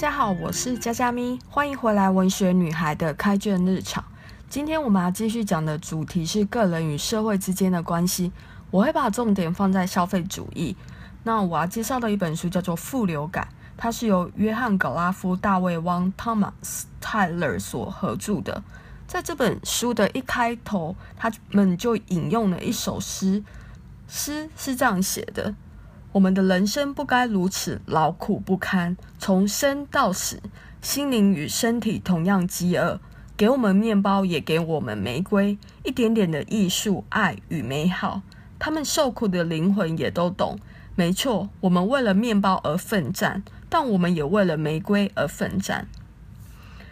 大家好，我是佳佳咪，欢迎回来文学女孩的开卷日常。今天我们要继续讲的主题是个人与社会之间的关系，我会把重点放在消费主义。那我要介绍的一本书叫做《富流感》，它是由约翰·格拉夫、大卫·汪、Thomas 泰勒所合著的。在这本书的一开头，他们就引用了一首诗，诗是这样写的。我们的人生不该如此劳苦不堪，从生到死，心灵与身体同样饥饿。给我们面包，也给我们玫瑰，一点点的艺术、爱与美好。他们受苦的灵魂也都懂。没错，我们为了面包而奋战，但我们也为了玫瑰而奋战。《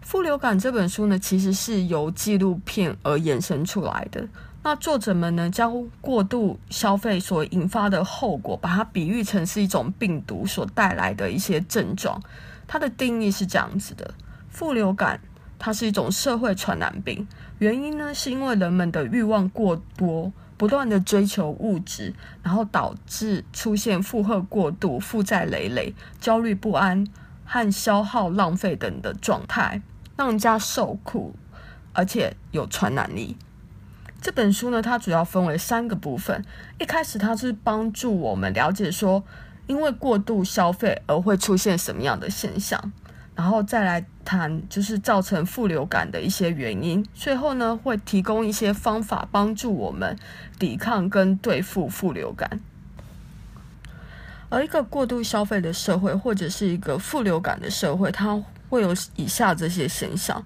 副流感》这本书呢，其实是由纪录片而衍生出来的。那作者们呢，将过度消费所引发的后果，把它比喻成是一种病毒所带来的一些症状。它的定义是这样子的：副流感，它是一种社会传染病，原因呢，是因为人们的欲望过多，不断的追求物质，然后导致出现负荷过度、负债累累、焦虑不安和消耗浪费等的状态，让人家受苦，而且有传染力。这本书呢，它主要分为三个部分。一开始，它是帮助我们了解说，因为过度消费而会出现什么样的现象，然后再来谈就是造成富流感的一些原因。最后呢，会提供一些方法帮助我们抵抗跟对付富流感。而一个过度消费的社会，或者是一个富流感的社会，它会有以下这些现象：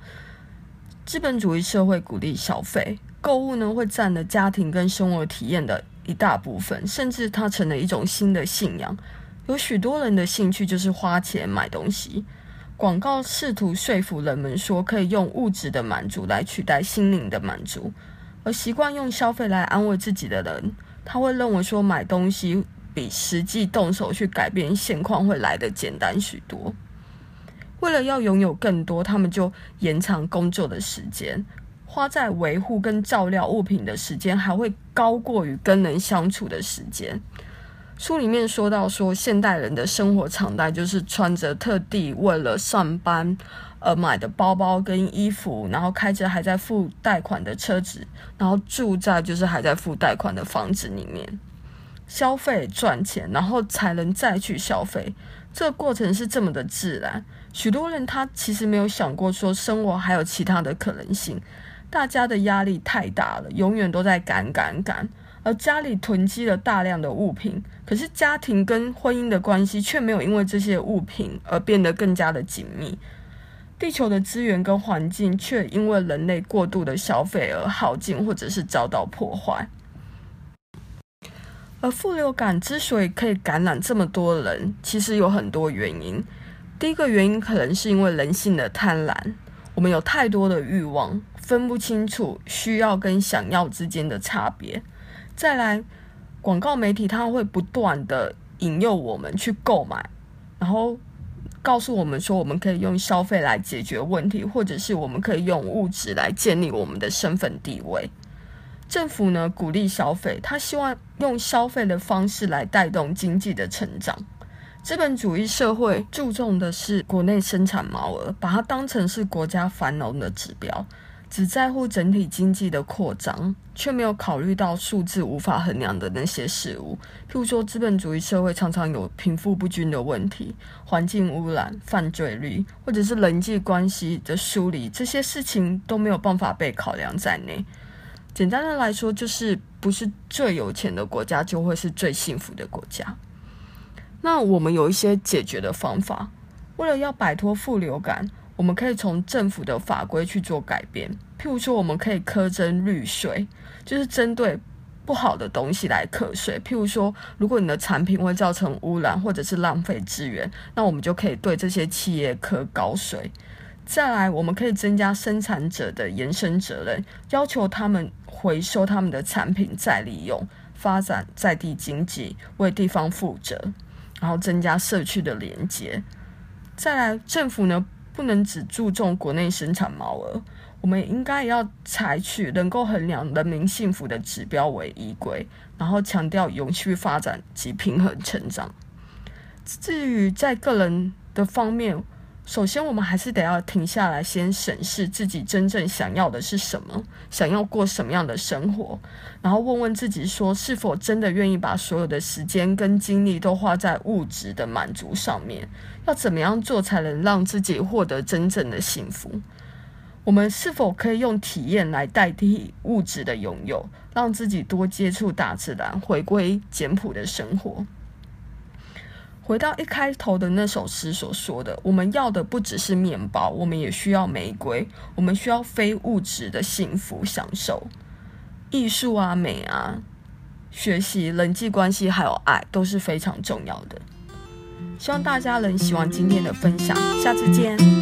资本主义社会鼓励消费。购物呢，会占了家庭跟生活体验的一大部分，甚至它成了一种新的信仰。有许多人的兴趣就是花钱买东西。广告试图说服人们说，可以用物质的满足来取代心灵的满足。而习惯用消费来安慰自己的人，他会认为说，买东西比实际动手去改变现况会来得简单许多。为了要拥有更多，他们就延长工作的时间。花在维护跟照料物品的时间，还会高过于跟人相处的时间。书里面说到说，现代人的生活常态就是穿着特地为了上班而买的包包跟衣服，然后开着还在付贷款的车子，然后住在就是还在付贷款的房子里面，消费赚钱，然后才能再去消费。这个过程是这么的自然，许多人他其实没有想过说生活还有其他的可能性。大家的压力太大了，永远都在赶赶赶，而家里囤积了大量的物品，可是家庭跟婚姻的关系却没有因为这些物品而变得更加的紧密。地球的资源跟环境却因为人类过度的消费而耗尽，或者是遭到破坏。而副流感之所以可以感染这么多人，其实有很多原因。第一个原因可能是因为人性的贪婪，我们有太多的欲望。分不清楚需要跟想要之间的差别。再来，广告媒体它会不断的引诱我们去购买，然后告诉我们说，我们可以用消费来解决问题，或者是我们可以用物质来建立我们的身份地位。政府呢，鼓励消费，他希望用消费的方式来带动经济的成长。资本主义社会注重的是国内生产毛额，把它当成是国家繁荣的指标。只在乎整体经济的扩张，却没有考虑到数字无法衡量的那些事物。譬如说，资本主义社会常常有贫富不均的问题、环境污染、犯罪率，或者是人际关系的疏离，这些事情都没有办法被考量在内。简单的来说，就是不是最有钱的国家就会是最幸福的国家。那我们有一些解决的方法，为了要摆脱富流感。我们可以从政府的法规去做改变，譬如说，我们可以苛征绿税，就是针对不好的东西来课税。譬如说，如果你的产品会造成污染或者是浪费资源，那我们就可以对这些企业课高税。再来，我们可以增加生产者的延伸责任，要求他们回收他们的产品再利用，发展在地经济，为地方负责，然后增加社区的连接。再来，政府呢，不能只注重国内生产毛额，我们应该要采取能够衡量人民幸福的指标为依归，然后强调永续发展及平衡成长。至于在个人的方面，首先我们还是得要停下来，先审视自己真正想要的是什么，想要过什么样的生活，然后问问自己说，是否真的愿意把所有的时间跟精力都花在物质的满足上面？要怎么样做才能让自己获得真正的幸福？我们是否可以用体验来代替物质的拥有，让自己多接触大自然，回归简朴的生活？回到一开头的那首诗所说的，我们要的不只是面包，我们也需要玫瑰，我们需要非物质的幸福享受，艺术啊、美啊、学习、人际关系还有爱都是非常重要的。希望大家能喜欢今天的分享，下次见。